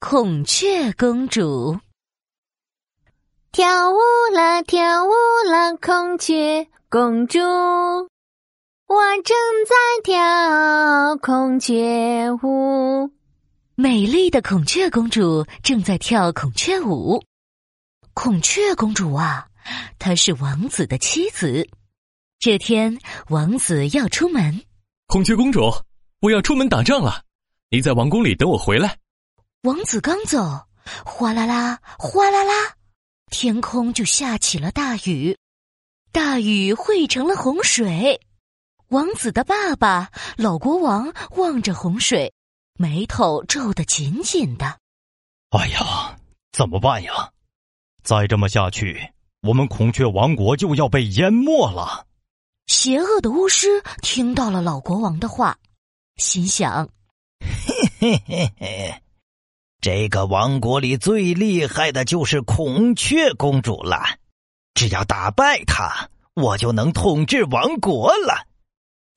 孔雀公主。跳舞啦，跳舞啦，孔雀公主，我正在跳孔雀舞。美丽的孔雀公主正在跳孔雀舞。孔雀公主啊，她是王子的妻子。这天，王子要出门。孔雀公主，我要出门打仗了，你在王宫里等我回来。王子刚走，哗啦啦，哗啦啦，天空就下起了大雨，大雨汇成了洪水。王子的爸爸老国王望着洪水。眉头皱得紧紧的。哎呀，怎么办呀？再这么下去，我们孔雀王国就要被淹没了。邪恶的巫师听到了老国王的话，心想：嘿嘿嘿嘿，这个王国里最厉害的就是孔雀公主了。只要打败她，我就能统治王国了。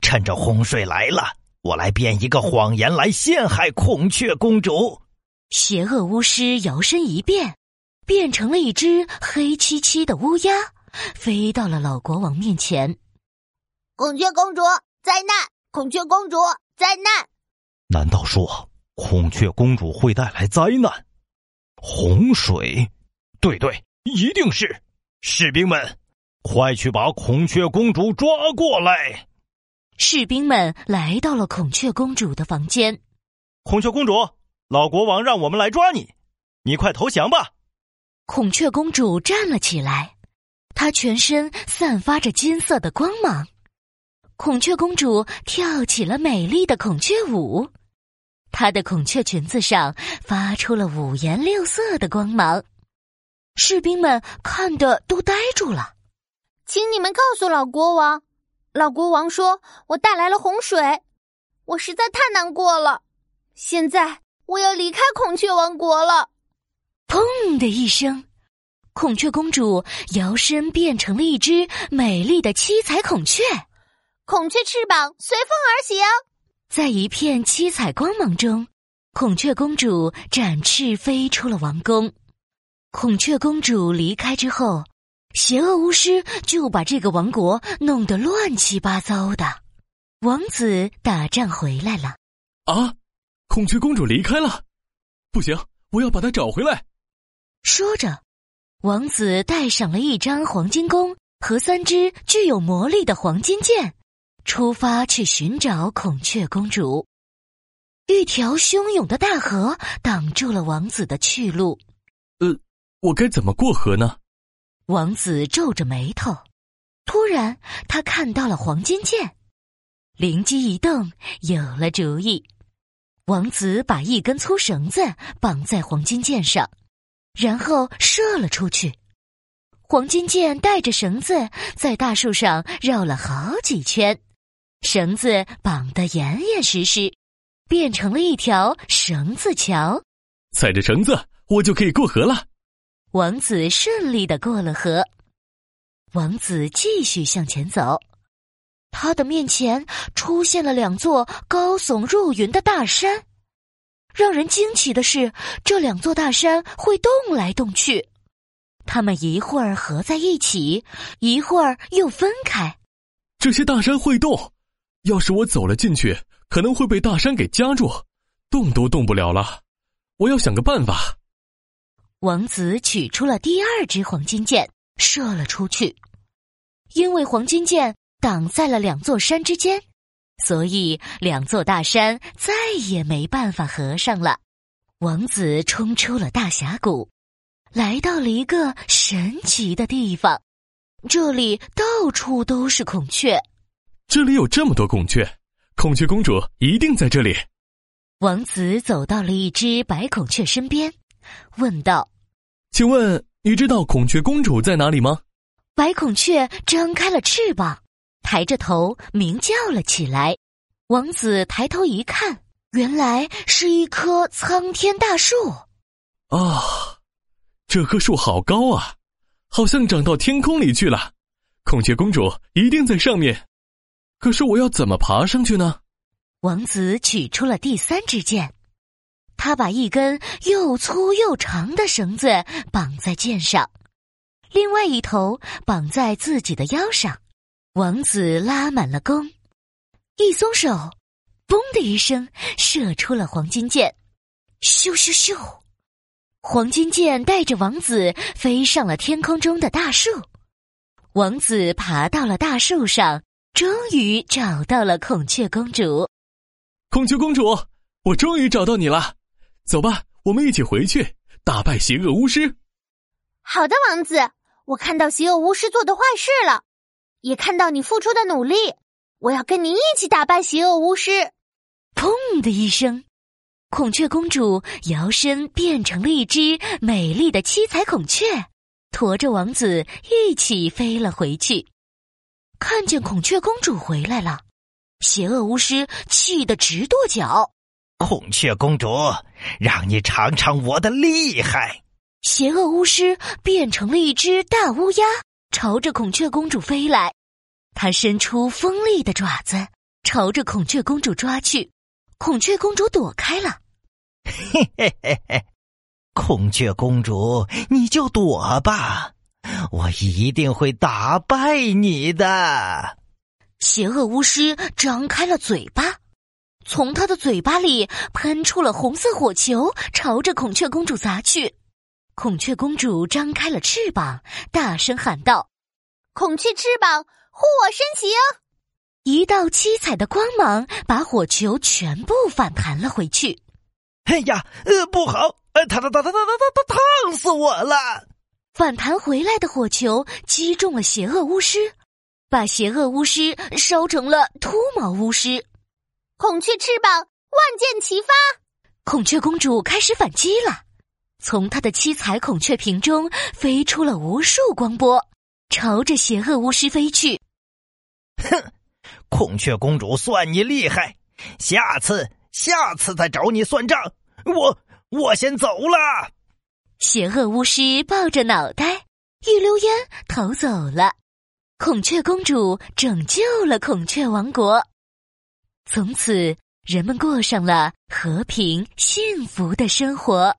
趁着洪水来了。我来编一个谎言来陷害孔雀公主。邪恶巫师摇身一变，变成了一只黑漆漆的乌鸦，飞到了老国王面前。孔雀公主灾难！孔雀公主灾难！难道说孔雀公主会带来灾难？洪水？对对，一定是！士兵们，快去把孔雀公主抓过来！士兵们来到了孔雀公主的房间。孔雀公主，老国王让我们来抓你，你快投降吧！孔雀公主站了起来，她全身散发着金色的光芒。孔雀公主跳起了美丽的孔雀舞，她的孔雀裙子上发出了五颜六色的光芒。士兵们看的都呆住了，请你们告诉老国王。老国王说：“我带来了洪水，我实在太难过了。现在我要离开孔雀王国了。”砰的一声，孔雀公主摇身变成了一只美丽的七彩孔雀。孔雀翅膀随风而行，在一片七彩光芒中，孔雀公主展翅飞出了王宫。孔雀公主离开之后。邪恶巫师就把这个王国弄得乱七八糟的。王子打仗回来了。啊，孔雀公主离开了，不行，我要把她找回来。说着，王子带上了一张黄金弓和三支具有魔力的黄金箭，出发去寻找孔雀公主。一条汹涌的大河挡住了王子的去路。呃，我该怎么过河呢？王子皱着眉头，突然他看到了黄金剑，灵机一动，有了主意。王子把一根粗绳子绑在黄金剑上，然后射了出去。黄金剑带着绳子在大树上绕了好几圈，绳子绑得严严实实，变成了一条绳子桥。踩着绳子，我就可以过河了。王子顺利的过了河。王子继续向前走，他的面前出现了两座高耸入云的大山。让人惊奇的是，这两座大山会动来动去，它们一会儿合在一起，一会儿又分开。这些大山会动，要是我走了进去，可能会被大山给夹住，动都动不了了。我要想个办法。王子取出了第二支黄金箭，射了出去。因为黄金箭挡在了两座山之间，所以两座大山再也没办法合上了。王子冲出了大峡谷，来到了一个神奇的地方。这里到处都是孔雀。这里有这么多孔雀，孔雀公主一定在这里。王子走到了一只白孔雀身边。问道：“请问你知道孔雀公主在哪里吗？”白孔雀张开了翅膀，抬着头鸣叫了起来。王子抬头一看，原来是一棵苍天大树。啊，这棵树好高啊，好像长到天空里去了。孔雀公主一定在上面，可是我要怎么爬上去呢？王子取出了第三支箭。他把一根又粗又长的绳子绑在箭上，另外一头绑在自己的腰上。王子拉满了弓，一松手，嘣的一声，射出了黄金箭。咻咻咻！黄金箭带着王子飞上了天空中的大树。王子爬到了大树上，终于找到了孔雀公主。孔雀公主，我终于找到你了。走吧，我们一起回去打败邪恶巫师。好的，王子，我看到邪恶巫师做的坏事了，也看到你付出的努力。我要跟你一起打败邪恶巫师。砰的一声，孔雀公主摇身变成了一只美丽的七彩孔雀，驮着王子一起飞了回去。看见孔雀公主回来了，邪恶巫师气得直跺脚。孔雀公主，让你尝尝我的厉害！邪恶巫师变成了一只大乌鸦，朝着孔雀公主飞来。它伸出锋利的爪子，朝着孔雀公主抓去。孔雀公主躲开了。嘿嘿嘿嘿，孔雀公主，你就躲吧，我一定会打败你的。邪恶巫师张开了嘴巴。从他的嘴巴里喷出了红色火球，朝着孔雀公主砸去。孔雀公主张开了翅膀，大声喊道：“孔雀翅膀，护我身形！”一道七彩的光芒把火球全部反弹了回去。哎呀，呃，不好！呃，烫烫烫烫烫烫烫烫死我了！反弹回来的火球击中了邪恶巫师，把邪恶巫师烧成了秃毛巫师。孔雀翅膀，万箭齐发！孔雀公主开始反击了，从她的七彩孔雀瓶中飞出了无数光波，朝着邪恶巫师飞去。哼，孔雀公主算你厉害，下次下次再找你算账。我我先走了。邪恶巫师抱着脑袋一溜烟逃走了，孔雀公主拯救了孔雀王国。从此，人们过上了和平幸福的生活。